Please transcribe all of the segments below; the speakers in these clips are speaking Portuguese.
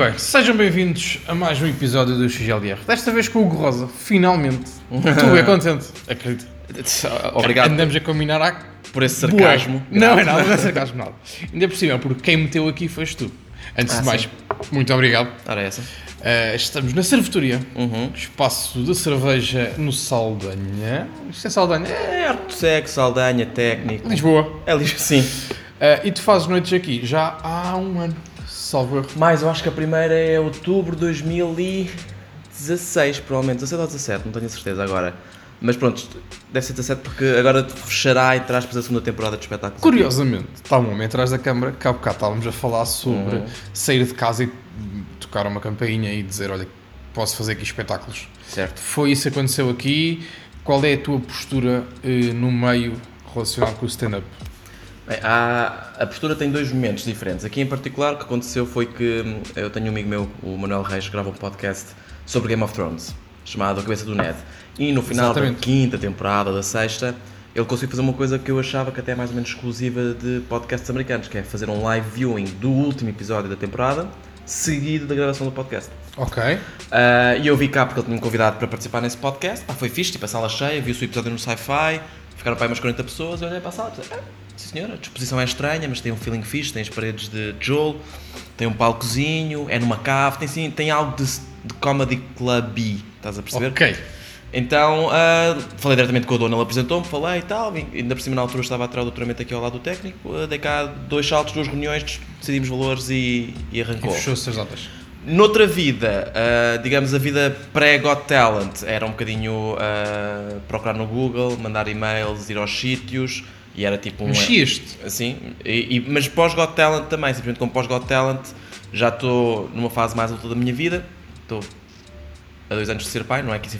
Bem, sejam bem-vindos a mais um episódio do XLR. Desta vez com o Hugo Rosa, finalmente. Estou bem contente, acredito. Obrigado Andamos a combinar há por esse sarcasmo. Não é nada, não é sarcasmo nada. Ainda por cima, porque quem meteu aqui foste tu. Antes Ah, de mais, sim. muito obrigado. Ora, essa. Uh, estamos na Cervetoria, Uhum. espaço de cerveja no Saldanha. Isto é Saldanha? É É arte sexo, Saldanha, técnico. Lisboa. É lixo, sim. Uh, e tu fazes noites aqui já há um ano, salvo erro. Mas eu acho que a primeira é outubro de 2016, provavelmente. 17 ou 17, não tenho a certeza agora. Mas pronto, deve ser 17 porque agora fechará, entre aspas, a segunda temporada de espetáculos. Curiosamente, está um homem atrás da câmara que há bocado estávamos a falar sobre Uhum. sair de casa e tocar uma campainha e dizer: Olha, posso fazer aqui espetáculos. Certo. Foi isso que aconteceu aqui. Qual é a tua postura eh, no meio relacionado com o stand-up? Bem, há- a postura tem dois momentos diferentes. Aqui em particular, o que aconteceu foi que hum, eu tenho um amigo meu, o Manuel Reis, que grava um podcast sobre Game of Thrones, chamado A Cabeça do Ned. E no final Exatamente. da quinta temporada, da sexta, ele conseguiu fazer uma coisa que eu achava que até é mais ou menos exclusiva de podcasts americanos, que é fazer um live viewing do último episódio da temporada, seguido da gravação do podcast. Ok. Ah, e eu vi cá porque ele tinha me convidado para participar nesse podcast. Pá, foi fixe, tipo a sala cheia, vi o seu episódio no sci-fi, ficaram para aí umas 40 pessoas, eu olhei para a sala e disse, ah, sim senhora, a disposição é estranha, mas tem um feeling fixe, tem as paredes de tijolo, tem um palcozinho, é numa cave, tem, sim, tem algo de, de comedy club estás a perceber? Ok. Então, ah, falei diretamente com a dona, ela apresentou-me, falei e tal, ainda por cima na altura estava a tirar o doutoramento aqui ao lado do técnico, ah, dei cá dois saltos, duas reuniões, decidimos valores e, e E arrancou. fechou-se as datas. Noutra vida, ah, digamos a vida pré-Got Talent, era um bocadinho ah, procurar no Google, mandar e-mails, ir aos sítios e era tipo um. Mexias-te. Assim, e, e- mas pós-Got Talent também, simplesmente como pós-Got Talent, já estou numa fase mais alta da minha vida, estou a dois anos de ser pai, não é que isso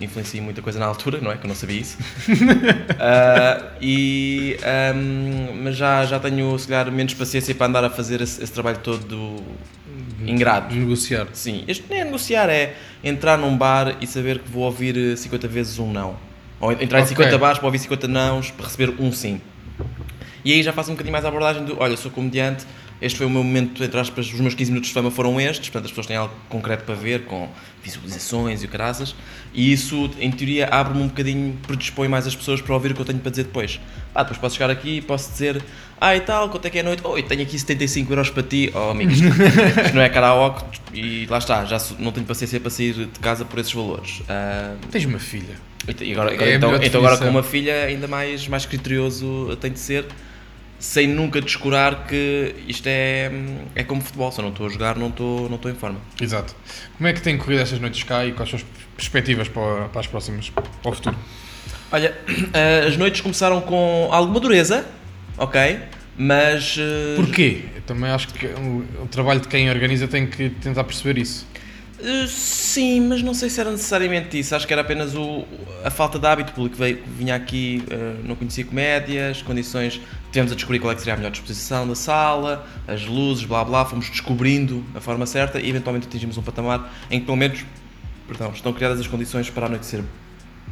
influencia muita coisa na altura, não é? Que eu não sabia isso. Ah, e, ahm, mas já, já tenho, se calhar, menos paciência para andar a fazer esse, esse trabalho todo ingrato. Negociar. Sim, este nem é negociar, é entrar num bar e saber que vou ouvir eh, 50 vezes um não. Ou entrar em Ok. 50 bares para ouvir 50 nãos para receber um sim. E aí já faço um bocadinho mais a abordagem do, olha, sou comediante, este foi o meu momento, entre aspas, os meus 15 minutos de fama foram estes, portanto as pessoas têm algo concreto para ver, com visualizações e o caraças, e isso, em teoria, abre-me um bocadinho, predispõe mais as pessoas para ouvir o que eu tenho para dizer depois. Ah, depois posso chegar aqui e posso dizer, ah e tal, quanto é que é a noite? Oh, eu tenho aqui 75 euros para ti, oh amigo, isto, não é karaoke, e lá está, já não tenho paciência para sair de casa por esses valores. Ah, Tens uma filha. e agora, É agora- a então, então agora com uma filha ainda mais, mais criterioso tem de ser, sem nunca descurar que isto é, é como futebol, se eu não estou a jogar não estou, não estou em forma. Exato. Como é que têm corrido estas noites cá e quais são as perspectivas para, para as próximas, para o futuro? Olha, eh, as noites começaram com alguma dureza, ok? Mas. eh, Porquê? Eu também acho que o, trabalho de quem organiza tem que tentar perceber isso. eh, sim, mas não sei se era necessariamente isso. Acho que era apenas o, a falta de hábito. Público veio, vinha aqui, não conhecia comédia, as condições. Tivemos a descobrir qual é que seria a melhor disposição da sala, as luzes, blá blá. Fomos descobrindo a forma certa e eventualmente atingimos um patamar em que, pelo menos, perdão, estão criadas as condições para a noite ser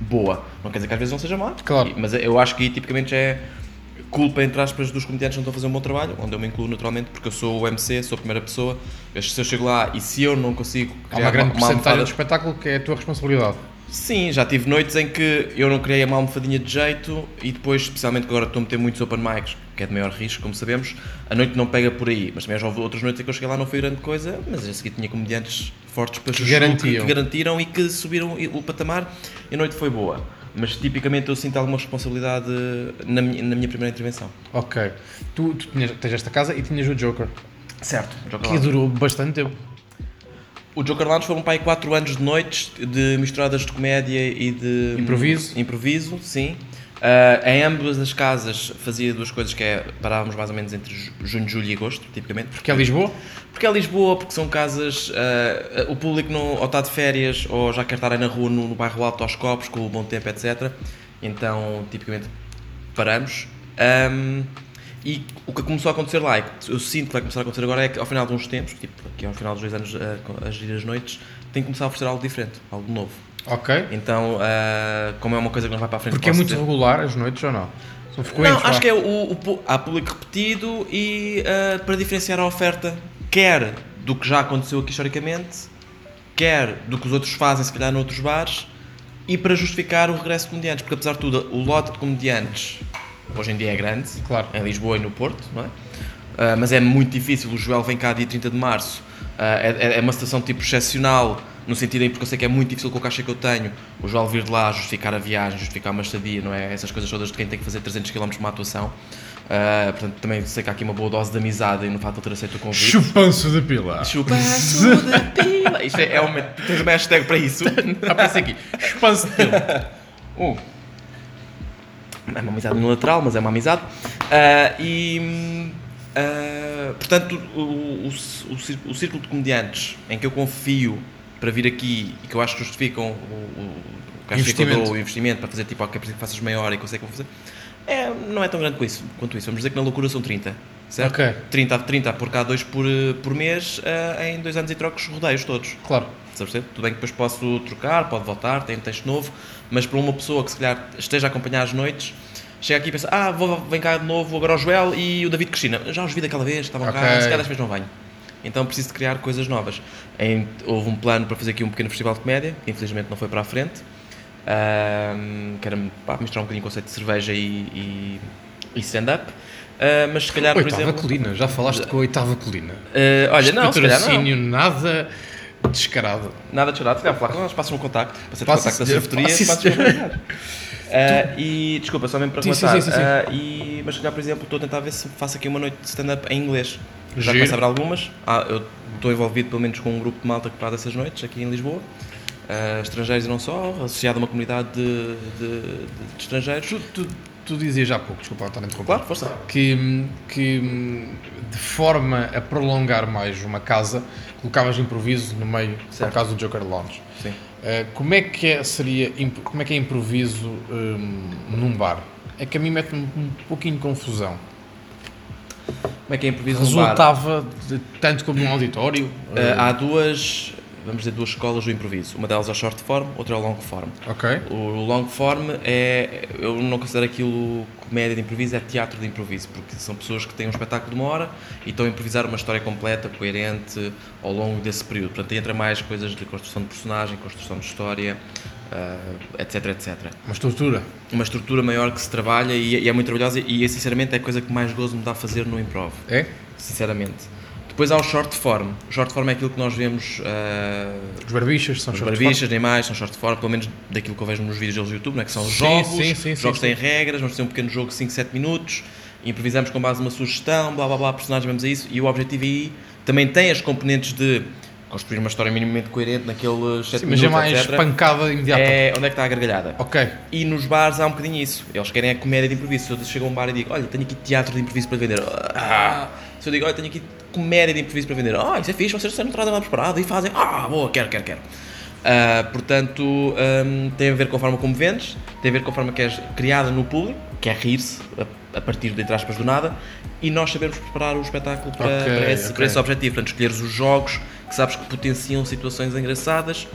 boa. Não quer dizer que às vezes não seja má, Claro. mas eu acho que aí tipicamente é culpa, entre aspas, dos comediantes que não estão a fazer um bom trabalho, onde eu me incluo naturalmente, porque eu sou o MC, sou a primeira pessoa. Se eu chego lá e se eu não consigo Há criar uma grande uma porcentagem almofada- do espetáculo que é a tua responsabilidade. Sim, já tive noites em que eu não criei uma almofadinha de jeito e depois, especialmente que agora estou a meter muitos open mics, que é de maior risco, como sabemos, a noite não pega por aí. Mas também já houve outras noites em que eu cheguei lá não foi grande coisa, mas a seguir tinha comediantes fortes para chuchu, garantiam. que, que garantiram e que subiram o patamar e a noite foi boa. Mas tipicamente eu sinto alguma responsabilidade na minha, na minha primeira intervenção. Ok. Tu, tu tinhas, tens esta casa e tinhas o Joker, Certo. Joker que Lounge. durou bastante tempo. O Joker Lounge foram para aí 4 anos de noites de misturadas de comédia e de Improviso. Improviso, sim. Ah, em ambas as casas fazia duas coisas que é parávamos mais ou menos entre ju- junho, julho e agosto, tipicamente. Porque é Lisboa? Porque é Lisboa, porque são casas. ah, o público não, ou está de férias ou já quer estar aí na rua, no, no bairro alto, aos copos, com o bom tempo, etc. Então, tipicamente, paramos. Ahm, e o que começou a acontecer lá, e que eu sinto que vai começar a acontecer agora, é que ao final de uns tempos, tipo aqui ao final dos dois anos a, a gerir as noites, tem que começar a oferecer algo diferente, algo novo. Ok. Então, ah, como é uma coisa que não vai para a frente, Porque é muito dizer- regular as noites ou não? São frequentes? não, acho que é o, o há público repetido e ah, para diferenciar a oferta, quer do que já aconteceu aqui historicamente, quer do que os outros fazem, se calhar, noutros bares, e para justificar o regresso de comediantes, porque apesar de tudo, o lote de comediantes hoje em dia é grande, Claro. em Lisboa e no Porto, não é? Ah, mas é muito difícil. O Joel vem cá dia 30 de março. Ah, é, é uma situação tipo excepcional, no sentido em porque eu sei que é muito difícil com a caixa que eu tenho. O Joel vir de lá, justificar a viagem, justificar uma estadia, não é? Essas coisas todas de quem tem que fazer 300 km para uma atuação. Ah, portanto, também sei que há aqui uma boa dose de amizade e no facto de ter aceito o convite. Chupanço de pila. Chupaço de pila. Isto é, é uma, tens uma hashtag para isso. Aparece aqui. Chupanço de pila. Uh. É uma amizade unilateral, mas é uma amizade. Ah, e. ah, portanto, o, o, o, círculo de comediantes em que eu confio para vir aqui e que eu acho que justificam o, o, que que Investimento. o investimento para fazer tipo, ok, preciso que faças meia hora e consegue fazer. É, não é tão grande com isso, quanto isso. Vamos dizer que na loucura são 30, certo? Ok. 30, 30 por cá, 2 por, eh, por mês, ah, em dois anos e trocos rodeios todos. Claro. Tudo bem que depois posso trocar, pode voltar, tem um texto novo, mas para uma pessoa que se calhar esteja a acompanhar as noites, chega aqui e pensa, ah, vou, vem cá de novo agora o Joel e o David Cristina. Já os vi daquela vez, estavam cá, Ok. se calhar desta vez não venho. Então preciso de criar coisas novas. Em- houve um plano para fazer aqui um pequeno festival de comédia, que infelizmente não foi para a frente. Ahm, que era pá, misturar um bocadinho o conceito de cerveja e, e, e stand-up. Ah, mas se calhar, por Oitava exemplo. colina. Já falaste com a oitava colina. ah, olha, não, se calhar não. Nada descarado. Nada de chorar, se calhar falar com nós, passa um contacto, passa o contacto da senhor, surfeteria, passa, passa o senhor. contacto. Ah, e desculpa, só mesmo para Sim, sim, rematar. sim, sim. Ah, e, mas se calhar, por exemplo, estou a tentar ver se faço aqui uma noite de stand-up em inglês. Já começo a ver algumas. Ah, eu estou envolvido pelo menos com um grupo de malta que faz essas noites aqui em Lisboa. Ah, estrangeiros e não só, associado a uma comunidade de, de- de- de estrangeiros. Tu, tu, tu dizias já há pouco, desculpa estar a interromper. Claro, força. que, que de forma a prolongar mais uma casa, colocavas improviso no meio, Certo. por causa do Joker Lounge. Sim. Uh, como é que é, seria, como é que é improviso hum, num bar? É que a mim mete-me um pouquinho de confusão. Como é que é improviso no bar? Resultava tanto como num auditório? Ah, há duas, vamos dizer, duas escolas do improviso. Uma delas é o short form, outra é o long form. ok. O long form é. Eu não considero aquilo comédia de improviso, é teatro de improviso, porque são pessoas que têm um espetáculo de uma hora e estão a improvisar uma história completa, coerente, ao longo desse período. Portanto, entra mais coisas de construção de personagem, construção de história, ah, etc, etc. Uma estrutura. Uma estrutura maior que se trabalha e, e é muito trabalhosa e, sinceramente, é a coisa que mais gozo me dá a fazer no improv. É? Sinceramente. Depois há o short form. O short form é aquilo que nós vemos. ah, Os barbichas são os short barbichas, nem mais, são short form, pelo menos daquilo que eu vejo nos vídeos deles do YouTube, né? que são Sim, jogos, sim, sim, os jogos têm regras, vamos ter um pequeno jogo de 5, 7 minutos, improvisamos com base numa sugestão, blá blá blá, personagem, vamos a isso, e o objetivo aí também tem as componentes de construir uma história minimamente coerente naqueles 7 Sim, mas minutos, é mais etc. pancada imediata. É, onde é que está a gargalhada? Ok. E nos bares há um bocadinho isso. Eles querem a comédia de improviso. Se eu chego a um bar e digo, olha, tenho aqui teatro de improviso para vender. Ah. Se eu digo, olha, tenho aqui comédia de improviso para vender. Ah, isso é fixe, vocês não trazem nada preparado e fazem. Ah, boa, quero, quero, quero. Ah, portanto, hum, tem a ver com a forma como vendes, tem a ver com a forma que és criada no público, que é rir-se a, a partir de, entre aspas, do nada, e nós sabemos preparar o espetáculo para, Ok, para esse, ok. para esse objetivo. Portanto, escolheres os jogos que sabes que potenciam situações engraçadas.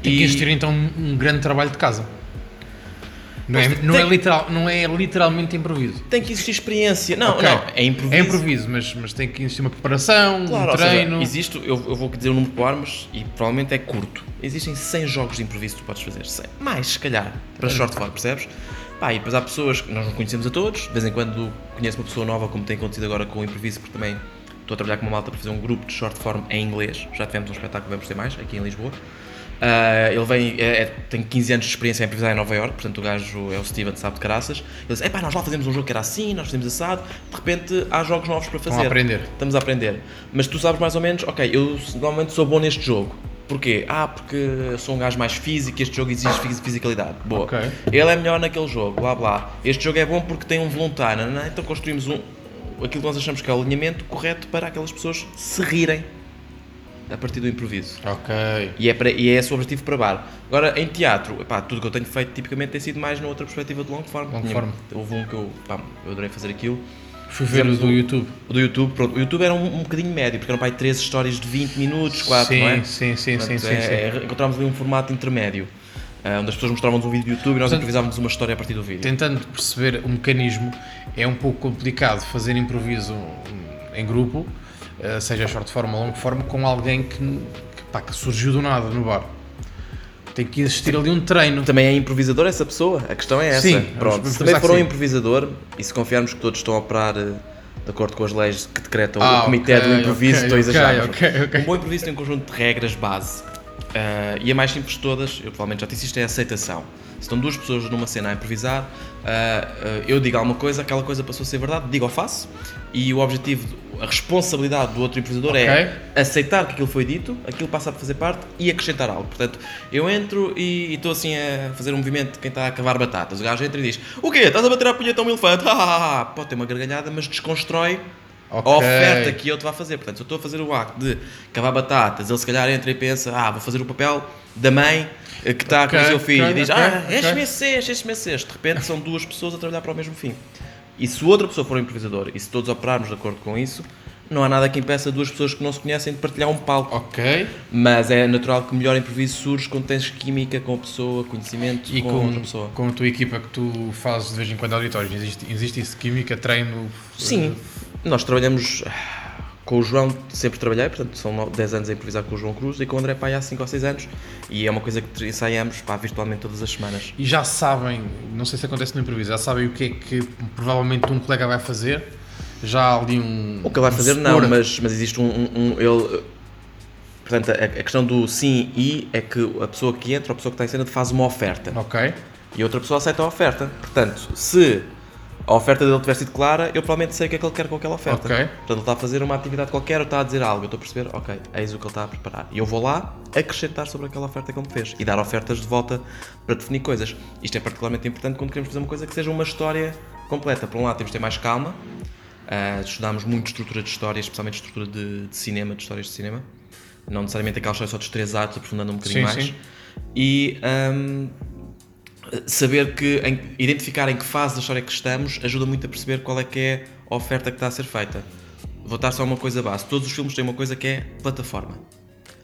Tem que e- existir então um, um grande trabalho de casa. Não é, não, tem- é literal, não é literalmente improviso. Tem que existir experiência. Não, Ok. não, é improviso. É improviso, mas, mas tem que existir uma preparação, Claro, um ou seja, treino. existe, eu, eu vou dizer o número por armas e provavelmente é curto. Existem 100 jogos de improviso que tu podes fazer. 100. Mais, se calhar, para short form, percebes? Pá, e depois há pessoas que nós não conhecemos a todos. De vez em quando conheço uma pessoa nova, como tem acontecido agora com o improviso, porque também estou a trabalhar com uma malta para fazer um grupo de short form em inglês. Já tivemos um espetáculo, vamos ter mais, aqui em Lisboa. Ah, ele vem, é, é- tem 15 anos de experiência em improvisar em Nova York, portanto o gajo é o Steven, sabe de caraças. Ele diz: Epá, nós lá fazemos um jogo que era assim, nós fazemos assado. De repente há jogos novos para fazer. Estão a aprender. Estamos a aprender. Mas tu sabes mais ou menos, ok, eu normalmente sou bom neste jogo. Porquê? Ah, porque eu sou um gajo mais físico e este jogo exige fisi- fisicalidade. Boa. Ok. Ele é melhor naquele jogo, blá blá. Este jogo é bom porque tem um voluntário, não é? Então construímos um, aquilo que nós achamos que é o alinhamento correto para aquelas pessoas se rirem a partir do improviso. Ok. E é, para, e é esse o objetivo para bar. Agora, em teatro, epá, tudo que eu tenho feito tipicamente tem sido mais na outra perspectiva de long form. Long form. Houve um que eu, pá, eu adorei fazer aquilo. Fui ver o do YouTube. O do YouTube, pronto, o YouTube era um, um bocadinho médio, porque eram pai três histórias de 20 minutos, 4, sim, não é? sim, sim, sim, Portanto, sim, é- sim. é- encontramos ali um formato intermédio, ah, onde as pessoas mostravam-nos um vídeo do YouTube e nós Portanto, improvisávamos uma história a partir do vídeo. Tentando perceber o mecanismo, é um pouco complicado fazer improviso em grupo, eh, seja short form ou long form, com alguém que, que, pá, que surgiu do nada no bar. Tem que existir ali um treino. Também é improvisador essa pessoa? A questão é essa. Sim, Pronto, se também for um improvisador e se confiarmos que todos estão a operar eh, de acordo com as leis que decretam Ah, o Comitê ok, do Improviso, ok, estou a exagerar. ok, mas ok, ok. Um bom improviso tem um conjunto de regras base. Ah, e a mais simples de todas, eu provavelmente já disse isto, é a aceitação. Se estão duas pessoas numa cena a improvisar, ah, ah, eu digo alguma coisa, aquela coisa passou a ser verdade, digo ou faço, e o objetivo, a responsabilidade do outro improvisador é aceitar que aquilo foi dito, aquilo passa a fazer parte e acrescentar algo. Portanto, eu entro e estou assim a fazer um movimento de quem está a cavar batatas. O gajo entra e diz: O quê? Estás a bater a punheta a um elefante? Ah, ah, ah." Pode ter uma gargalhada, mas desconstrói Ok. a oferta que eu te vá fazer. Portanto, se eu estou a fazer o acto de cavar batatas, ele se calhar entra e pensa: Ah, vou fazer o papel da mãe que está Ok, com o seu filho ok, e diz: Ah, ok. enche-me esse, enche-me esse. De repente são duas pessoas a trabalhar para o mesmo fim. E se outra pessoa for um improvisador e se todos operarmos de acordo com isso, não há nada que impeça duas pessoas que não se conhecem de partilhar um palco. Ok. Mas é natural que o melhor improviso surge quando tens química com a pessoa, conhecimento E com, com, outra pessoa. com a tua equipa que tu fazes de vez em quando auditórios, existe, existe isso química, treino? Sim, nós trabalhamos com o João, sempre trabalhei, portanto são no- 10 anos a improvisar com o João Cruz e com o André Pai há 5 ou 6 anos e é uma coisa que ensaiamos pá, virtualmente todas as semanas. E já sabem, não sei se acontece no improviso, já sabem o que é que provavelmente um colega vai fazer? Já há ali um. O que ele vai um fazer não, suporte. mas, mas existe um, um- um- ele, portanto a, a questão do sim e é que a pessoa que entra, a pessoa que está em cena faz uma oferta Ok. e a outra pessoa aceita a oferta. Portanto, se a oferta dele tiver sido clara, eu provavelmente sei o que é que ele quer com aquela oferta. Ok. Portanto, ele está a fazer uma atividade qualquer ou está a dizer algo. Eu estou a perceber, ok, eis o que ele está a preparar. E eu vou lá acrescentar sobre aquela oferta que ele me fez e dar ofertas de volta para definir coisas. Isto é particularmente importante quando queremos fazer uma coisa que seja uma história completa. Por um lado, temos de ter mais calma. Ah, estudámos muito estrutura de história, especialmente estrutura de, de cinema, de histórias de cinema. Não necessariamente aquela história só dos três atos, aprofundando um bocadinho Sim, mais. sim. E ahm, saber que, em- identificar em que fase da história que estamos ajuda muito a perceber qual é que é a oferta que está a ser feita. Vou dar só uma coisa base. Todos os filmes têm uma coisa que é plataforma.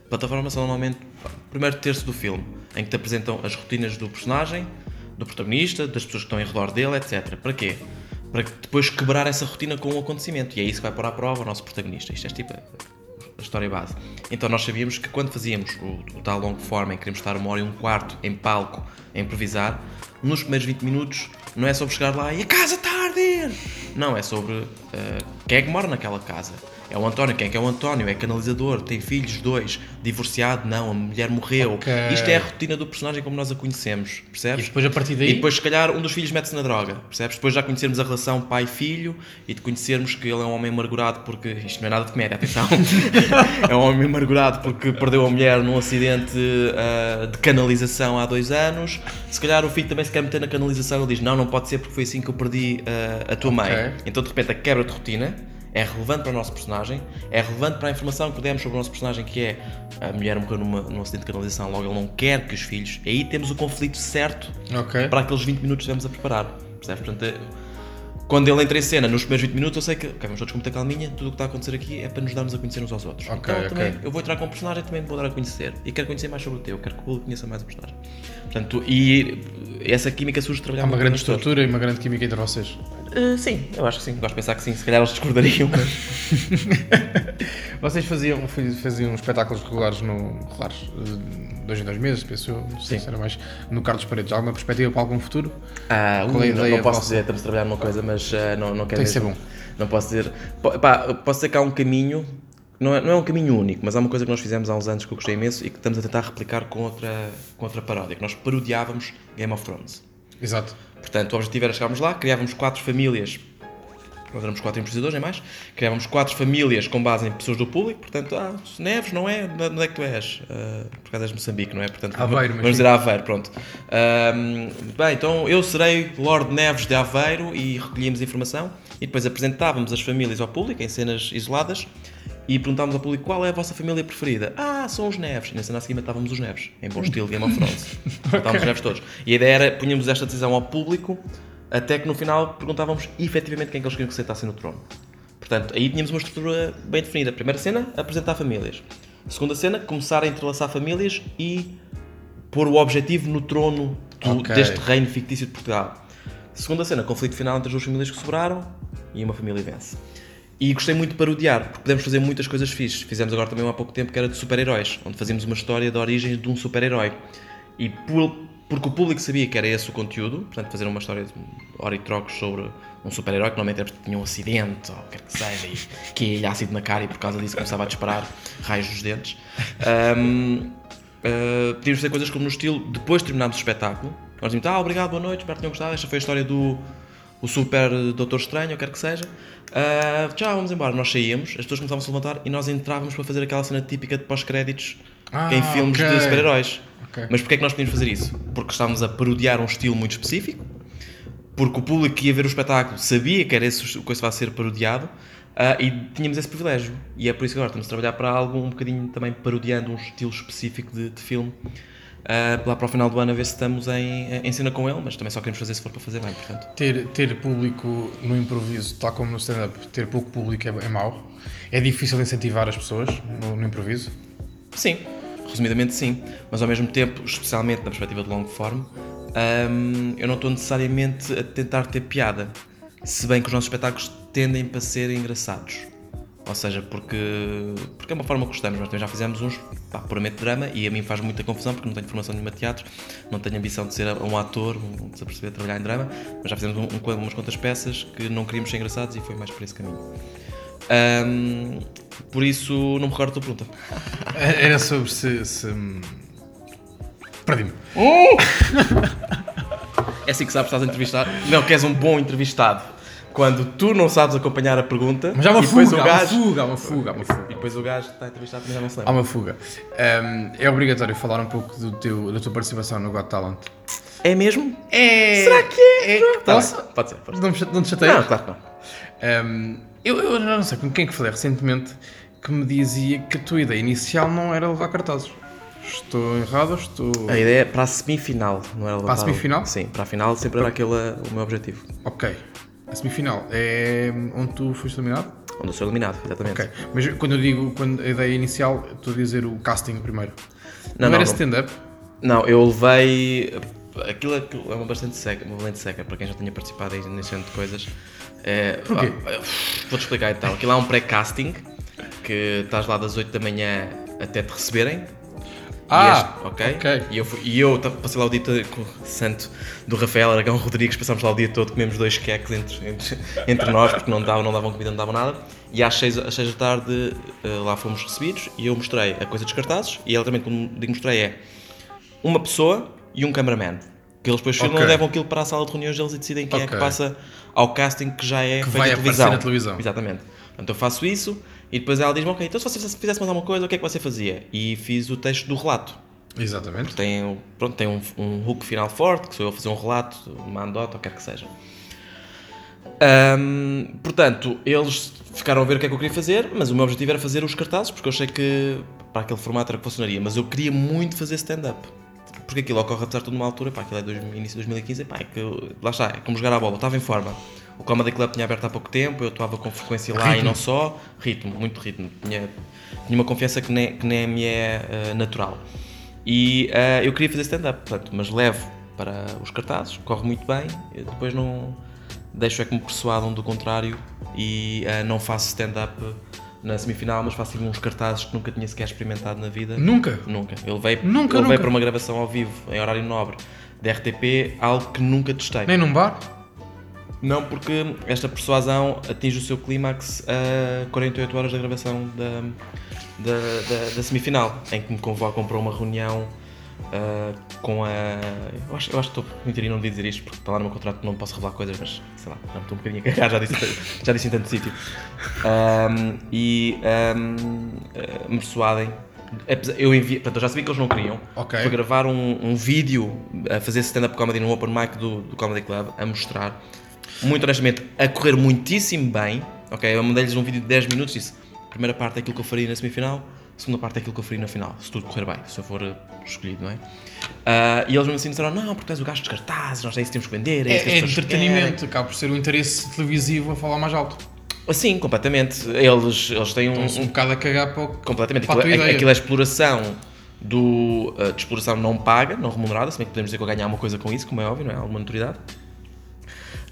Plataforma são normalmente o primeiro terço do filme, em que te apresentam as rotinas do personagem, do protagonista, das pessoas que estão em redor dele, etc. Para quê? Para depois quebrar essa rotina com um acontecimento. E é isso que vai pôr à prova o nosso protagonista. Isto é tipo história base. Então nós sabíamos que quando fazíamos o, o tal long form em que queremos estar uma hora e um quarto em palco a improvisar, nos primeiros 20 minutos não é sobre chegar lá e a casa está a arder! Não, é sobre eh, quem é que mora naquela casa. É o António, quem é que é o António? É canalizador, tem filhos, dois, divorciado, não, a mulher morreu. Ok. Isto é a rotina do personagem como nós a conhecemos, E percebes? depois a partir daí. E depois, se calhar, um dos filhos mete-se na droga, percebes? Depois já conhecermos a relação pai-filho e de conhecermos que ele é um homem amargurado porque. Isto não é nada de comédia, atenção. é um homem amargurado porque perdeu a mulher num acidente ah, de canalização há dois anos. Se calhar o filho também se quer meter na canalização ele diz: Não, não pode ser porque foi assim que eu perdi ah, a tua mãe. Ok. Então, de repente, a quebra de rotina. É relevante para o nosso personagem, é relevante para a informação que demos sobre o nosso personagem, que é a mulher morreu numa, num acidente de canalização, logo ele não quer que os filhos. Aí temos o conflito certo Ok. para aqueles 20 minutos que estivemos a preparar. Percebes? Portanto, é- quando ele entra em cena, nos primeiros 20 minutos, eu sei que ok, vamos todos com muita calminha, tudo o que está a acontecer aqui é para nos darmos a conhecer uns aos outros. Ok, então, também, eu vou entrar com um personagem também me vou dar a conhecer. E quero conhecer mais sobre o teu, quero que o público conheça mais o personagem. Portanto, e essa química surge de Há trabalhar uma muito grande estrutura e uma grande química entre vocês. Uh, sim, eu acho que sim. Gosto de pensar que sim. Se calhar eles discordariam, mas. Vocês faziam, faziam espetáculos regulares no. regulares, eh, dois em dois meses, penso eu, não sei Sim. se era mais no Carlos Paredes. Alguma perspectiva para algum futuro? Ah, Qual é a uh, não, não posso dizer, estamos a trabalhar numa coisa, mas ah, não, não quero Tem que ser bom. Não posso dizer. Pá, posso dizer que há um caminho, não é, não é um caminho único, mas há uma coisa que nós fizemos há uns anos que eu gostei imenso e que estamos a tentar replicar com outra, com outra paródia, que nós parodiávamos Game of Thrones. Exato. Portanto, o objetivo era chegarmos lá, criávamos quatro famílias, nós éramos quatro improvisadores, nem mais, criávamos quatro famílias com base em pessoas do público, portanto, ah, Neves, não é? De onde é que tu és? Ah, por causa és de Moçambique, não é? Portanto, Aveiro, vamos dizer Aveiro, pronto. Ahm, bem, então eu serei Lord Neves de Aveiro e recolhíamos informação e depois apresentávamos as famílias ao público em cenas isoladas e perguntávamos ao público qual é a vossa família preferida. Ah, são os Neves. E na cena a seguir matávamos os Neves, em bom estilo Game of Thrones. Matávamos os Neves todos. E a ideia era, punhamos esta decisão ao público até que no final perguntávamos efetivamente quem é que eles queriam que sentasse no trono. Portanto, aí tínhamos uma estrutura bem definida. Primeira cena, apresentar famílias. Segunda cena, começar a entrelaçar famílias e pôr o objetivo no trono do- Ok. deste reino fictício de Portugal. Segunda cena, conflito final entre as duas famílias que sobraram e uma família vence. E gostei muito de parodiar, porque podemos fazer muitas coisas fixes. Fizemos agora também há pouco tempo que era de super-heróis, onde fazíamos uma história de origem de um super-herói. E por, porque o público sabia que era esse o conteúdo, portanto, fazer uma história de hora e trocos sobre um super-herói que normalmente era- tinha um acidente ou quer que seja, e que ia ácido na cara e por causa disso começava a disparar raios dos dentes. Ahm, Uh, podíamos fazer coisas como no estilo, depois de terminarmos o espetáculo, nós dizíamos, ah, obrigado, boa noite, espero que tenham gostado, esta foi a história do o super Doutor Estranho, ou quer que seja. Uh, tchau, vamos embora. Nós saíamos, as pessoas começavam a se levantar e nós entrávamos para fazer aquela cena típica de pós-créditos Ah, em filmes ok. de super-heróis. Ok. Mas porquê é que nós podíamos fazer isso? Porque estávamos a parodiar um estilo muito específico, porque o público que ia ver o espetáculo sabia que era esse o que vai ser parodiado ah, e tínhamos esse privilégio. E é por isso que agora estamos a trabalhar para algo um bocadinho também parodiando um estilo específico de, de filme. Ah, lá para o final do ano a ver se estamos em, em cena com ele, mas também só queremos fazer se for para fazer bem, portanto. Ter, ter público no improviso, tal como no stand-up, ter pouco público é, é mau. É difícil incentivar as pessoas no, no improviso. Sim, resumidamente sim, mas ao mesmo tempo, especialmente na perspectiva de longo form, hum, eu não estou necessariamente a tentar ter piada, se bem que os nossos espetáculos tendem para ser engraçados. Ou seja, porque, porque é uma forma que gostamos. Nós também já fizemos uns pá, puramente drama e a mim faz muita confusão porque não tenho formação nenhuma de teatro, não tenho ambição de ser um ator, um, de se perceber trabalhar em drama, mas já fizemos um, um, umas quantas peças que não queríamos ser engraçados e foi mais por esse caminho. Hum, por isso, não me recordo da tua pergunta. Era sobre se. se... Perdi-me. É assim que sabes estás a entrevistar. Não, que és um bom entrevistado. Quando tu não sabes acompanhar a pergunta Mas há uma e depois fuga, o há uma gajo. fuga, há uma fuga, há uma fuga. E depois o gajo que está a entrevistar também já não se Há lembra. uma fuga. Um, é obrigatório falar um pouco do teu, da tua participação no Got Talent. É mesmo? É. Será que é? Tá Posso? bem, Pode ser, pode ser. Não, não te chateias? Não, claro que não. Um, eu, eu não sei com quem é que falei recentemente que me dizia que a tua ideia inicial não era levar cartazes. Estou errado ou estou. A ideia é para a semifinal, não era Para a levar- semifinal? Sim, para a final sempre era aquele o meu objetivo. Ok. A semifinal é onde tu foste eliminado? Onde eu sou eliminado, exatamente. Ok. Mas quando eu digo quando a ideia inicial, estou a dizer o casting primeiro. Não, Não, não, era stand-up? Não, eu levei. Aquilo, aquilo é uma bastante seca, uma valente seca, para quem já tinha participado nesse género de coisas. É, Porquê? ah, Vou-te explicar então. Aquilo há um pré-casting que estás lá das 8 da manhã até te receberem. Ah, E ok? ok. E eu, fui- e eu passei lá o dia todo com o santo do Rafael Aragão Rodrigues, passámos lá o dia todo, comemos dois queques entre, entre, entre nós, porque não davam, não davam comida, não davam nada. E às 6, às seis da tarde eh, lá fomos recebidos e eu mostrei a coisa dos cartazes. E ela também, como digo, mostrei é uma pessoa e um cameraman. Que eles depois filmam Ok. e levam aquilo para a sala de reuniões eles e decidem quem é que passa ao casting que já é Que feito vai aparecer televisão. na televisão. Exatamente. Portanto, eu faço isso e depois ela diz-me, ok, então se você fizesse mais alguma coisa, o que é que você fazia? E fiz o texto do relato. Exatamente. Tem, pronto, tem um, um hook final forte, que sou eu a fazer um relato, uma anedota, ou quer que seja. Ahm, portanto, eles ficaram a ver o que é que eu queria fazer, mas o meu objetivo era fazer os cartazes, porque eu achei que para aquele formato era que funcionaria, mas eu queria muito fazer stand-up. Porque aquilo ocorre apesar de tudo numa altura, pá, aquilo é dois, início de 2015, pá, é que lá está, é como jogar a bola, eu estava em forma. O Comedy Club tinha aberto há pouco tempo, eu atuava com frequência lá e Ritmo. não só, ritmo, muito ritmo. Tinha, tinha uma confiança que nem, que nem me é eh, natural. E eh, eu queria fazer stand-up, portanto, mas levo para os cartazes, corre muito bem, depois não deixo é que me persuadam do contrário e eh, não faço stand-up na semifinal, mas faço uns cartazes que nunca tinha sequer experimentado na vida. Nunca? Nunca. Eu levei, Nunca, eu levei nunca. para uma gravação ao vivo, em horário nobre, da RTP, algo que nunca testei. Nem num bar? Não, porque esta persuasão atinge o seu clímax a 48 horas da gravação da, da, da- da semifinal, em que me convocam para uma reunião ah, com a. Eu acho, eu acho que estou muito e não devia dizer isto, porque está lá no meu contrato que não posso revelar coisas, mas sei lá, não, estou um bocadinho a cagar, já disse, já disse em tanto sítio. Ahm, e ahm, ah, me persuadem. Eu portanto, eu já sabia que eles não queriam. Ok. Foi gravar um, um vídeo a fazer stand-up comedy no Open Mic do, do Comedy Club, a mostrar, muito honestamente, a correr muitíssimo bem. Ok, eu mandei-lhes um vídeo de 10 minutos e disse: primeira parte é aquilo que eu faria na semifinal, segunda parte é aquilo que eu faria na final, se tudo correr bem, se eu for eh, escolhido, não é? Ah, e eles mesmo assim disseram: não, porque tu és o gajo dos cartazes, nós é isso que temos que vender, é, É, é pessoas entretenimento, acaba por ser um interesse televisivo a falar mais alto. querem." Sim, completamente. Eles, eles têm um, um bocado a cagar para o. Completamente. Para a Aquilo, ideia. aquilo é exploração do, uh, de exploração não paga, não remunerada, se bem que podemos dizer que eu ganhar uma coisa com isso, como é óbvio, não é? Alguma notoriedade.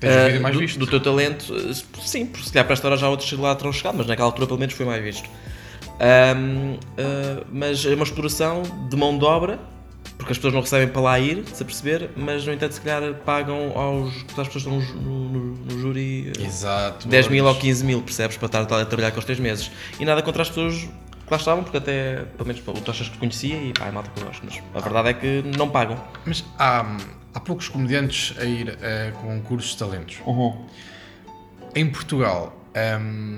Tens Ah, vídeo mais do, visto? do teu talento, eh, sim, porque se calhar para esta hora já outros lá terão chegado, mas naquela altura pelo menos foi mais visto. Ahm, ah, mas é uma exploração de mão de obra, porque as pessoas não recebem para lá ir, se perceber, mas no entanto se calhar pagam aos às pessoas que estão no, no, no júri Exato. 10 mil ou 15 mil, percebes, para estar a trabalhar aqueles 3 meses. E nada contra as pessoas lá estavam, porque até, pelo menos, o Tochas que conhecia e pá, é malta que eu gosto, mas a verdade é que não pagam. Mas há, há poucos comediantes a ir a concursos de talentos. Em Portugal, hum,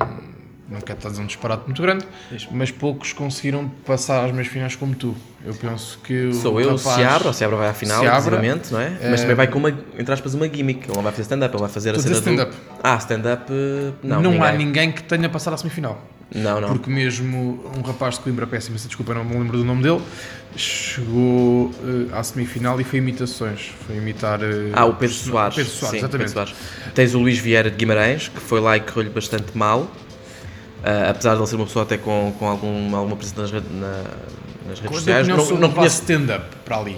não quero estar a dizer um disparate muito grande, Diz. mas poucos conseguiram passar às meias finais como tu. Eu penso que o Sou eu, o rapaz- Seabra, o Seabra vai à final, obviamente, não é? Mas também vai com uma, entre aspas, uma gimmick. Ele não vai fazer stand-up, ele vai fazer a cena dizer do... stand-up. Ah, stand-up, eh, não, Não, há ninguém. ninguém que tenha passado à semifinal. Não, não. Porque mesmo um rapaz de Coimbra, peço imensa desculpa, não me lembro do nome dele, chegou eh, à semifinal e foi imitações. Foi imitar. eh, Ah, o Pedro Soares. Pedro Soares, sim, exatamente. Pedro Soares. Tens o Luís Vieira de Guimarães, que foi lá e correu-lhe bastante mal. Ah, apesar de ele ser uma pessoa até com, com algum, alguma presença nas, redes- na- nas redes Quando sociais. Não, não conheço. stand-up para ali.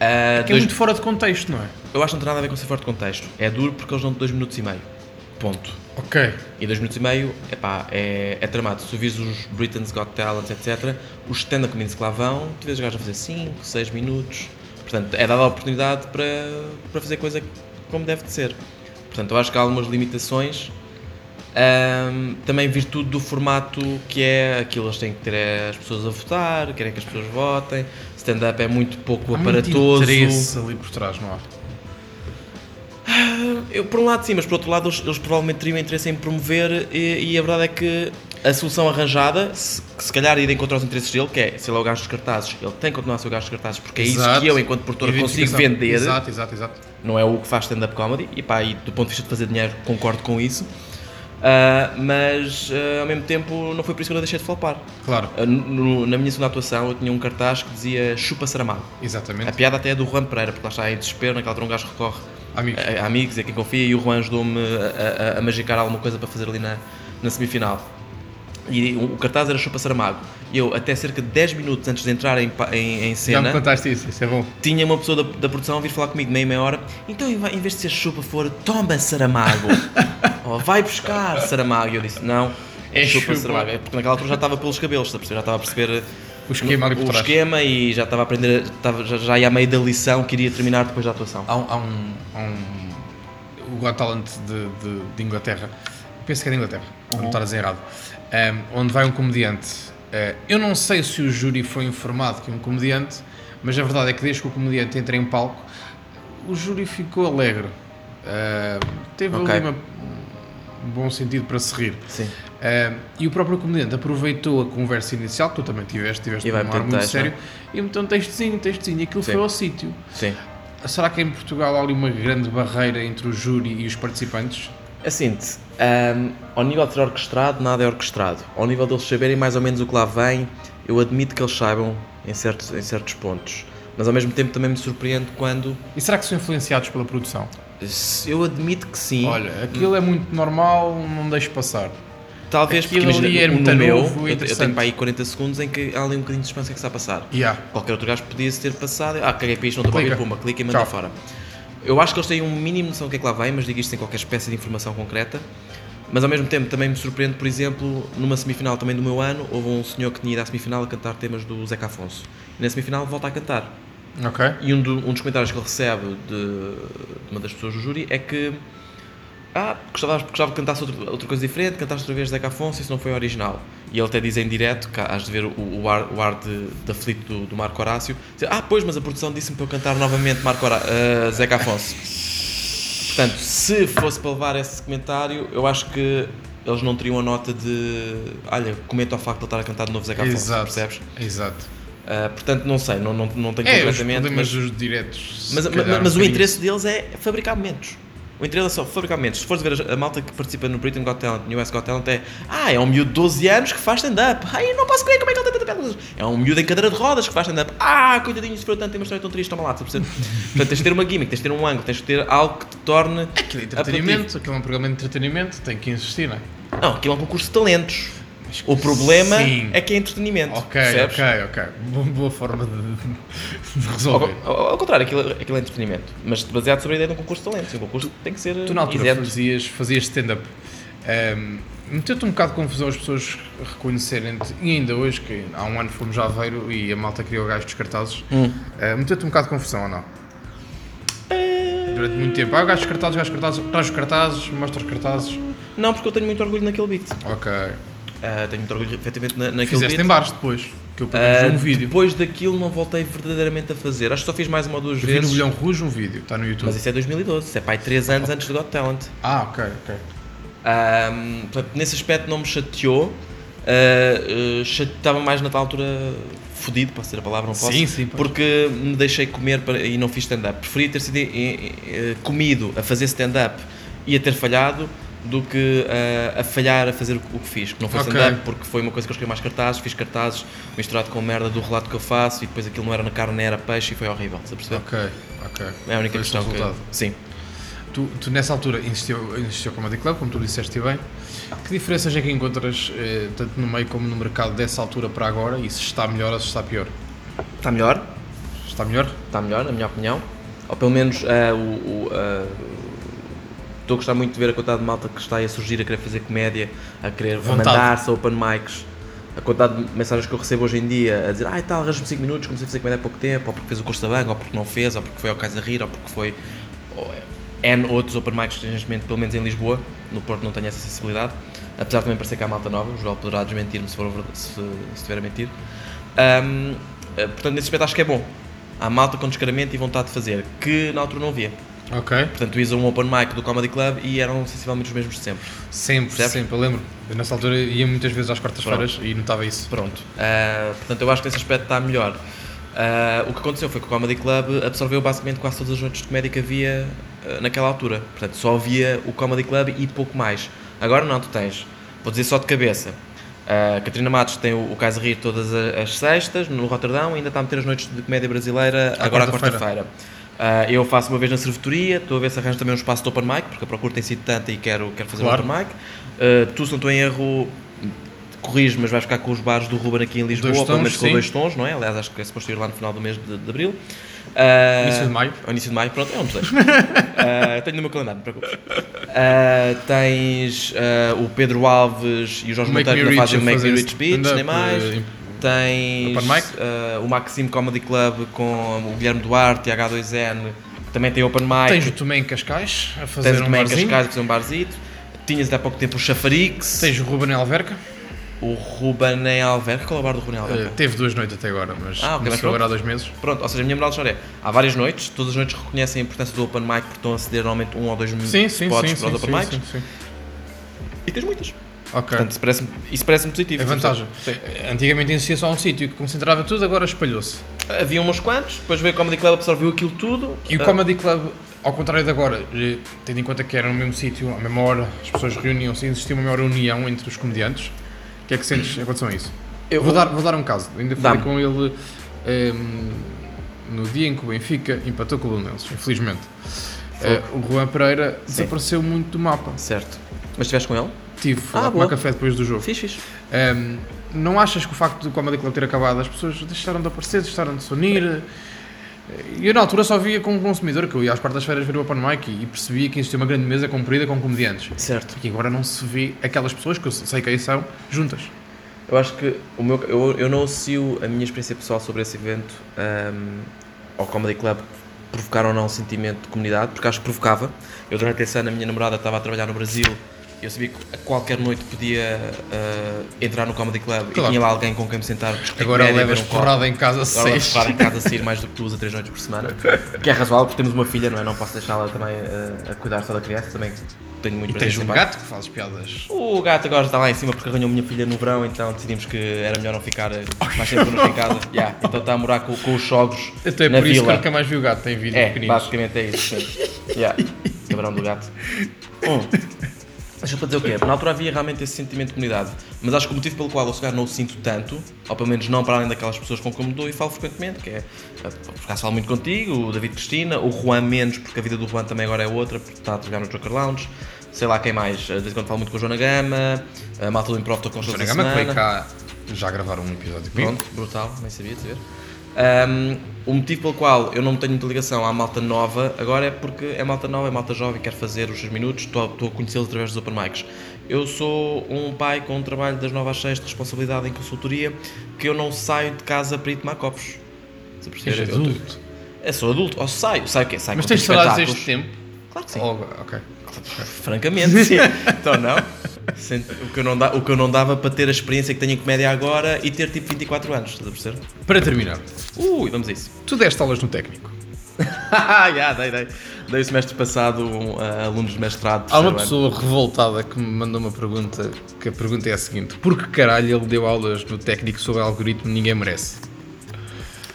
Ah, Que é dois- muito fora de contexto, não é? Eu acho que não tem nada a ver com ser fora de contexto. É duro porque eles dão 2 minutos e meio. Ponto. Ok. E 2 minutos e meio, epá, é, é tramado. Se tu vires os Britain's Got Talent, etc., os stand-up comedians que lá vão, tu vês os gajos a fazer 5, 6 minutos. Portanto, é dada a oportunidade para, para fazer coisa como deve de ser. Portanto, eu acho que há algumas limitações. Ahm, também virtude do formato que é aquilo, eles têm que ter é as pessoas a votar, querem que as pessoas votem. Stand-up é muito pouco Há muito aparatoso. interesse ali por trás, não há? Eu, por um lado sim, mas por outro lado eles, eles provavelmente teriam interesse em promover e, e a verdade é que a solução arranjada, se, que se calhar ir encontrar os interesses dele, que é, se ele é o gajo dos cartazes, ele tem que continuar a ser o gajo dos cartazes, porque é isso que eu, enquanto produtora, consigo vender, Exato, exato, exato. não é o que faz stand-up comedy, e pá, e do ponto de vista de fazer dinheiro, concordo com isso, Ah, mas ah, ao mesmo tempo não foi por isso que eu deixei de flopar. Claro, Ah, no- na minha segunda atuação eu tinha um cartaz que dizia chupa Saramago. A exatamente. piada até é do Juan Pereira, porque lá está em desespero, naquela altura um gajo recorre Amigos. a, a amigos, a quem confia, e o Juan ajudou-me a, a, a magicar alguma coisa para fazer ali na, na semifinal. E o, o cartaz era Chupa Saramago. E eu, até cerca de 10 minutos antes de entrar em, em, em Já me cena, contaste isso, isso é bom. tinha uma pessoa da, da produção a vir falar comigo meia, meia hora. Então, em vez de ser Chupa, for Toma Saramago. Ou vai buscar Saramago. E eu disse: Não, É Chupa chupa. Saramago. É porque naquela altura já estava pelos cabelos, já estava a perceber O esquema ali por o trás. esquema e já estava a aprender, estava, já, já ia a meio da lição que iria terminar depois da atuação. Há um, há um, há um- o Got Talent de, de, de Inglaterra, penso que é de Inglaterra, para não estar a dizer errado, um, onde vai um comediante. Uh, eu não sei se o júri foi informado que é um comediante, mas a verdade é que desde que o comediante entra em palco, o júri ficou alegre. Uh, teve Ok. ali uma- um bom sentido para se rir. Sim. Uh, e o próprio comediante aproveitou a conversa inicial, que tu também tiveste, tiveste E um ar muito texto, sério, e meteu um textozinho, um textozinho, e aquilo Sim. foi ao sítio. Sim. Será que em Portugal há ali uma grande barreira entre o júri e os participantes? Assim, ahm, ao nível de ser orquestrado, nada é orquestrado. Ao nível deles saberem mais ou menos o que lá vem, eu admito que eles saibam em certos, em certos pontos. Mas ao mesmo tempo também me surpreende quando. E será que são influenciados pela produção? Eu admito que sim. Olha, aquilo é muito normal, não deixe passar. Talvez porque aquilo imagina, ali é no, muito no meu, novo eu, tenho para aí 40 segundos em que há ali um bocadinho de suspense que está a passar. Há. Qualquer outro gajo podia-se ter passado. Ah, caguei para isto, não estou a Clica. ouvir, puma, clica e manda Tchau. fora. Eu acho que eles têm um mínimo noção do que é que lá vem, mas digo isto sem qualquer espécie de informação concreta. Mas ao mesmo tempo também me surpreende, por exemplo, numa semifinal também do meu ano, houve um senhor que tinha ido à semifinal a cantar temas do Zeca Afonso. E na semifinal volta a cantar. E um, do- um dos comentários que ele recebe de, de uma das pessoas do júri é que ah, gostava, gostava que cantasse outra, outra coisa diferente, cantaste outra vez Zeca Afonso, isso não foi original. E ele até diz em direto, que has de ver o, o ar, o ar de, de aflito do, do Marco Horácio, dizer, ah, pois, mas a produção disse-me para eu cantar novamente Marco Horá- ah, Zeca Afonso. Portanto, se fosse para levar esse comentário, eu acho que eles não teriam a nota de, olha, comenta ao facto de ele estar a cantar de novo Zeca Afonso, Exato. percebes? Exato. Ah, portanto, não sei, não, não, não tenho É, os completamente, problemas mas... dos diretos. Mas, mas- mas o interesse deles é fabricar momentos. O interesse só fabricar momentos. Se fores ver a, malta que participa no Britain Got Talent, no US Got Talent, é Ah, é um miúdo de 12 anos que faz stand-up. Ai, não posso crer como é que ele tem tanta. É um miúdo em cadeira de rodas que faz stand-up. Ah, coitadinho, sofreu tanto, tem uma história tão triste, toma lá. estás a perceber? Portanto, tens de ter uma gimmick, tens de ter um ângulo, tens de ter algo que te torne. Aquilo é entretenimento, aquilo é um programa de entretenimento, tem que insistir, não é? Não, aquilo é um concurso de talentos. O problema Sim. é que é entretenimento. Ok, percebes? ok, ok. Boa, boa forma de, de resolver. ao- ao contrário, aquilo, aquilo é entretenimento. Mas baseado sobre a ideia de um concurso de talentos. Um concurso tem que ser. Tu na altura isento. fazias, fazias stand-up. Um, Meteu-te um bocado de confusão as pessoas reconhecerem-te, e ainda hoje, que há um ano fomos a Aveiro e a malta criou o gajo dos cartazes, Hum. uh, meteu-te um bocado de confusão ou não? Durante muito tempo. Ah, o gajo dos cartazes, o gajo dos cartazes, traz os cartazes, mostra os cartazes. Não, porque eu tenho muito orgulho naquele beat. Ok. Ah, tenho muito orgulho, efetivamente, na, naquele Fizeste beat. em bares depois, que eu pelo Ah, menos vi um vídeo. Depois daquilo não voltei verdadeiramente a fazer. Acho que só fiz mais uma ou duas Eu vi no vezes. Bilhão Rouge um vídeo, está no YouTube. Mas isso é 2012, isso é pai 3 anos antes do Got Talent. Ah, ok, ok. Ahm, portanto, nesse aspecto não me chateou. Ah, ah, chate- Estava mais na tal altura fodido, posso dizer a palavra, não posso? Sim, sim, pode. Porque me deixei comer para- e não fiz stand-up. Preferia ter sido eh, eh, comido a fazer stand-up e a ter falhado do que ah, a falhar a fazer o que- fiz. Que não foi Ok. stand-up porque foi uma coisa que eu escrevi mais cartazes, fiz cartazes misturado com merda do relato que eu faço e depois aquilo não era na carne, era peixe e foi horrível. Estás a perceber? Ok, ok. É a única Foi questão o que. resultado. Sim. Tu, tu nessa altura insistiu, insistiu Comedy Club, como tu disseste bem. Que diferenças é que encontras, eh, tanto no meio como no mercado, dessa altura para agora? E se está melhor ou se está pior? Está melhor? Está melhor? está melhor, na minha opinião. Ou pelo menos eh, o, o, eh, estou a gostar muito de ver a quantidade de malta que está aí a surgir, a querer fazer comédia, a querer mandar-se a open mics. A quantidade de mensagens que eu recebo hoje em dia a dizer ai tal, arranjo-me 5 minutos, comecei a fazer comédia há pouco tempo, ou porque fez o curso da banca, ou porque não fez, ou porque foi ao Casa Rir, ou porque foi ou, N outros open mics neste pelo menos em Lisboa, no Porto não tenho essa sensibilidade, apesar de também parecer que há malta nova, o Joel poderá desmentir-me se, for se, se estiver a mentir. Ahm, eh, portanto, nesse aspecto acho que é bom. Há malta com descaramento e vontade de fazer, que na altura não havia. Ok. Portanto, ias a um open mic do Comedy Club e eram sensivelmente os mesmos de sempre. Sempre, Percebes? sempre, eu lembro. Eu nessa altura ia muitas vezes às quartas-feiras e notava isso. Pronto. Ah, portanto, eu acho que nesse aspecto está melhor. Ah, o que aconteceu foi que o Comedy Club absorveu basicamente quase todas as noites de comédia que havia ah, naquela altura. Portanto, só havia o Comedy Club e pouco mais. Agora não, tu tens, vou dizer só de cabeça. A Catarina Matos tem o, o Casa Rir todas a- as sextas no Roterdão, ainda está a meter as noites de comédia brasileira À agora à quarta-feira. quarta-feira. Ah, eu faço uma vez na servetoria, estou a ver se arranjo também um espaço de open mic, porque a procura tem sido tanta e quero, quero fazer Claro. um open mic. Ah, tu, se não estou em erro, corrijo, mas vais ficar com os bares do Ruben aqui em Lisboa, Dois pelo tons, menos com sim. dois tons, não é? Aliás, acho que é suposto ir lá no final do mês de, de abril. Ah, Início de maio. Ao início de maio, pronto, é um desejo. Ah, tenho no meu calendário, não te preocupes. Ah, tens o Pedro Alves e o Jorge Monteiro que fazem o Make Me Rich Beach, nem mais. eh, Tens Open mic? ah, o Maxime Comedy Club com o Guilherme Duarte e a H2N, que também tem Open Mic. Tens o Tomé em Cascais a fazer Tens um também em barzinho. Cascais a fazer um barzito. Tinhas há pouco tempo o Chafarix, Tens o Ruben em Alverca. o Ruben em Alverca. Qual é o bar do Ruben em Alverca? Eh, teve duas noites até agora, mas Ah, ok, mas começou agora há dois meses. Pronto, ou seja, a minha moral de é, há várias noites, todas as noites reconhecem a importância do Open Mic porque estão a ceder normalmente um ou dois Sim, sim, spots sim, para sim, os Open sim, Mics sim, sim. e tens muitas. Ok. Portanto, isso parece-me parece positivo. É vantagem. Sim. Antigamente existia só um sítio que concentrava tudo, agora espalhou-se. Havia uns quantos, depois veio o Comedy Club, absorveu aquilo tudo. E o Ah, Comedy Club, ao contrário de agora, eh, tendo em conta que era no mesmo sítio, à mesma hora, as pessoas reuniam-se e existia uma maior união entre os comediantes. O que é que sentes em relação a isso? Eu vou, vou- dar, vou dar um caso. Ainda falei com ele ehm, no dia em que o Benfica empatou com o Lunenses, infelizmente. Eh, o Juan Pereira desapareceu muito do mapa. Certo. Mas estiveste com ele? Tive, fui Ah, lá tomar café depois do jogo. Fiz, fiz. Um, não achas que o facto do Comedy Club ter acabado, as pessoas deixaram de aparecer, deixaram de se unir? E Eu na altura só via como consumidor, que eu ia às quartas-feiras ver o Open Mic e, e percebia que existia uma grande mesa comprida com comediantes. Certo. E agora não se vê aquelas pessoas, que eu sei quem são, juntas. Eu acho que o meu, eu, eu não associo a minha experiência pessoal sobre esse evento ahm, ao Comedy Club provocar ou não um sentimento de comunidade, porque acho que provocava. Eu durante esse ano a minha namorada estava a trabalhar no Brasil eu sabia que a qualquer noite podia ah, entrar no Comedy Club Claro. e tinha lá alguém com quem me sentar discutir Agora levas um porrada em casa Agora seis. porrada em casa a sair mais do que duas a três noites por semana, que é razoável porque temos uma filha, não é? Não posso deixá-la também ah, a cuidar só da criança, também tenho muito E tens um gato que fazes piadas. O gato agora está lá em cima porque arranhou a minha filha no verão, então decidimos que era melhor não ficar eh, mais tempo em casa. Yeah, então está a morar com, com os sogros Até na por isso que vila. eu nunca mais vi o gato, tem vídeos É, pequeninos. basicamente é isso. Yeah. Cabrão do gato. Um. Deixa eu para dizer o quê? Na altura havia realmente esse sentimento de comunidade, mas acho que o motivo pelo qual eu se calhar não o sinto tanto, ou pelo menos não para além daquelas pessoas com quem me dou e falo frequentemente, que é, eh, por acaso falo muito contigo, o David Cristina, o Juan menos, porque a vida do Juan também agora é outra, porque está a trabalhar no Joker Lounge, sei lá quem mais. De vez em quando falo muito com o Joana Gama, a malta do Improv estou com os Joana Gama que veio cá já gravaram um episódio comigo. Pronto, brutal, nem sabia de ver. Um, o motivo pelo qual eu não tenho muita ligação à malta nova agora é porque é malta nova, é malta jovem, quer fazer os seus minutos, estou, a- estou a conhecê-los através dos open mics. Eu sou um pai com um trabalho das 9 às 6 de responsabilidade em consultoria que eu não saio de casa para ir tomar copos. Se perceber, adulto. eu sou adulto, ou saio, saio o quê? Saio Mas tens saudades deste tempo? Claro que sim. Oh, ok. Francamente, sim. então não. O que, eu não da- o que eu não dava para ter a experiência que tenho em comédia agora e ter tipo 24 anos, estás a perceber? Para terminar, Ui, vamos a isso. tu deste aulas no técnico. Já, dei, dei. Dei o semestre passado um, a alunos de mestrado. Há uma terceiro ano. pessoa revoltada que me mandou uma pergunta, que a pergunta é a seguinte: por que caralho ele deu aulas no técnico sobre algoritmo ninguém merece?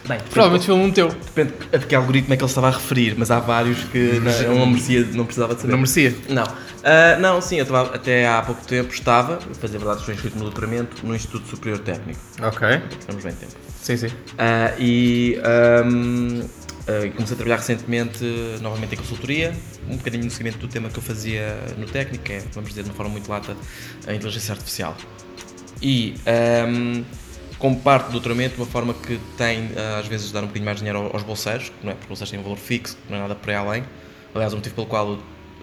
Bem, Provavelmente foi um teu. depende a de que algoritmo é que ele estava a referir, mas há vários que não, eu não merecia, não precisava de saber. Não merecia. Não. Ah, não, sim, eu estava, até há pouco tempo estava, a fazer verdade, estou inscrito no doutoramento no Instituto Superior Técnico. Ok. Estamos bem tempo. Sim, sim. Ah, e ahm, ah, comecei a trabalhar recentemente novamente em consultoria, um bocadinho no seguimento do tema que eu fazia no técnico, que é, vamos dizer de uma forma muito lata, a inteligência artificial. E ahm, como parte do doutoramento, uma forma que tem ah, às vezes de dar um bocadinho mais de dinheiro aos bolseiros, não é porque os bolseiros têm um valor fixo, não é nada por aí além. Aliás, o motivo pelo qual eu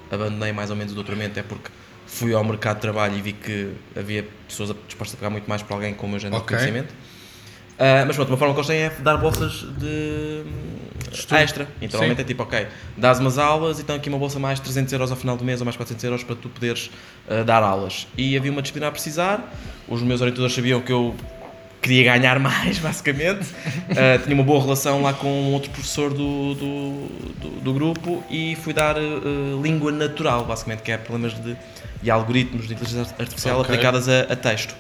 abandonei mais ou menos o doutoramento é porque fui ao mercado de trabalho e vi que havia pessoas dispostas a pagar muito mais por alguém com o meu género Ok. de conhecimento. Ah, mas pronto, uma forma que eles têm é dar bolsas de Estudo. extra. Então, normalmente é tipo, ok, dás umas aulas e então aqui uma bolsa mais 300 euros ao final do mês ou mais 400 euros para tu poderes ah, dar aulas. E havia uma disciplina a precisar, os meus orientadores sabiam que eu queria ganhar mais, basicamente. Ah, tinha uma boa relação lá com um outro professor do, do, do, do grupo e fui dar ah, língua natural, basicamente, que é problemas de, e algoritmos de inteligência artificial Ok. aplicadas a, a texto.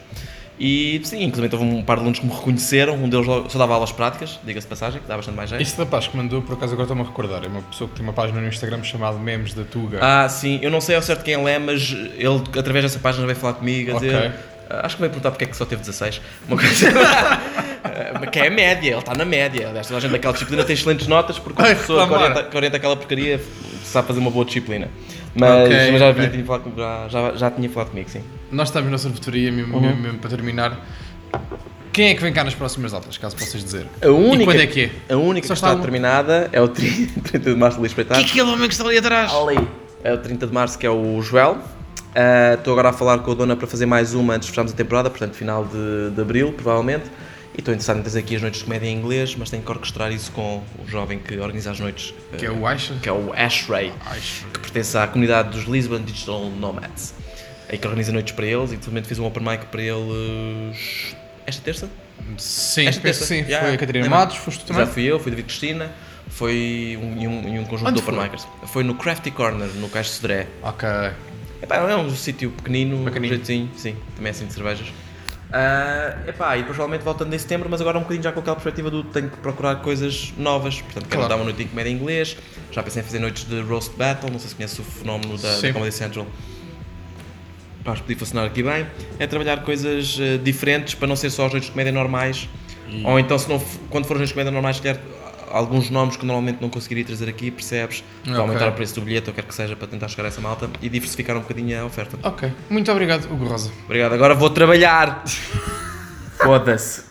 E sim, inclusive houve um par de alunos que me reconheceram, um deles só dava aulas práticas, diga-se de passagem, que dá bastante mais jeito. Este rapaz que mandou, por acaso agora estou-me a recordar, é uma pessoa que tem uma página no Instagram chamada Memes da Tuga. Ah, sim, eu não sei ao certo quem ele é, mas ele, através dessa página, veio falar comigo a dizer. Ok. Ah, Acho que veio perguntar porque é que só teve 16. Uma coisa. Ah, que é a média, ele está na média. Aliás, toda a gente daquela disciplina tem excelentes notas porque Vai uma pessoa que orienta, que orienta aquela porcaria sabe fazer uma boa disciplina. Mas, Ok, mas já, ok. tinha falado, já, já, já tinha falado comigo, sim. Nós estamos na sorvetoria, mesmo, Uhum. mesmo, mesmo para terminar. Quem é que vem cá nas próximas datas, caso possas dizer? A única, E quando é que é? A única Só que está está um. determinada é o 30 30 de março de Luís Espetáculo. aquele homem que está ali atrás? Ali. É o 30 de março, que é o Joel. Estou agora a falar com a dona para fazer mais uma antes de fecharmos a temporada, portanto, final de, de abril, provavelmente. E estou interessado em trazer aqui as noites de comédia em inglês, mas tenho que orquestrar isso com o jovem que organiza as noites, Que é ah, o Aisha? que é o Ashray, Aisha. que pertence à comunidade dos Lisbon Digital Nomads. Aí que organiza noites para eles, e infelizmente fiz um open mic para eles esta terça. Sim, Esta terça. sim. Yeah, Foi a Catarina lembra? Matos, foste tu também? Já fui eu, fui David Cristina, foi um, um, um conjunto Onde de open foi? micers. Foi no Crafty Corner, no Cais de Sodré. Ok. Epá, é um sítio pequenino, Bacaninho. um jeitinho, sim, também é assim de cervejas. Ah, epá, e depois provavelmente voltando em setembro, mas agora um bocadinho já com aquela perspectiva do tenho que procurar coisas novas. Portanto, quero Claro. dar uma noite em comédia em inglês, já pensei em fazer noites de roast battle, não sei se conhece o fenómeno da, da Comedy Central. Pá, acho que podia funcionar aqui bem. É trabalhar coisas eh, diferentes para não ser só as noites de comédia normais. Ou então, se não, quando for as noites de comédia normais, calhar alguns nomes que normalmente não conseguiria trazer aqui, percebes? Para Ok. aumentar o preço do bilhete, ou quer que seja, para tentar chegar a essa malta e diversificar um bocadinho a oferta. Ok. Muito obrigado, Hugo Rosa. Obrigado, agora vou trabalhar. Foda-se.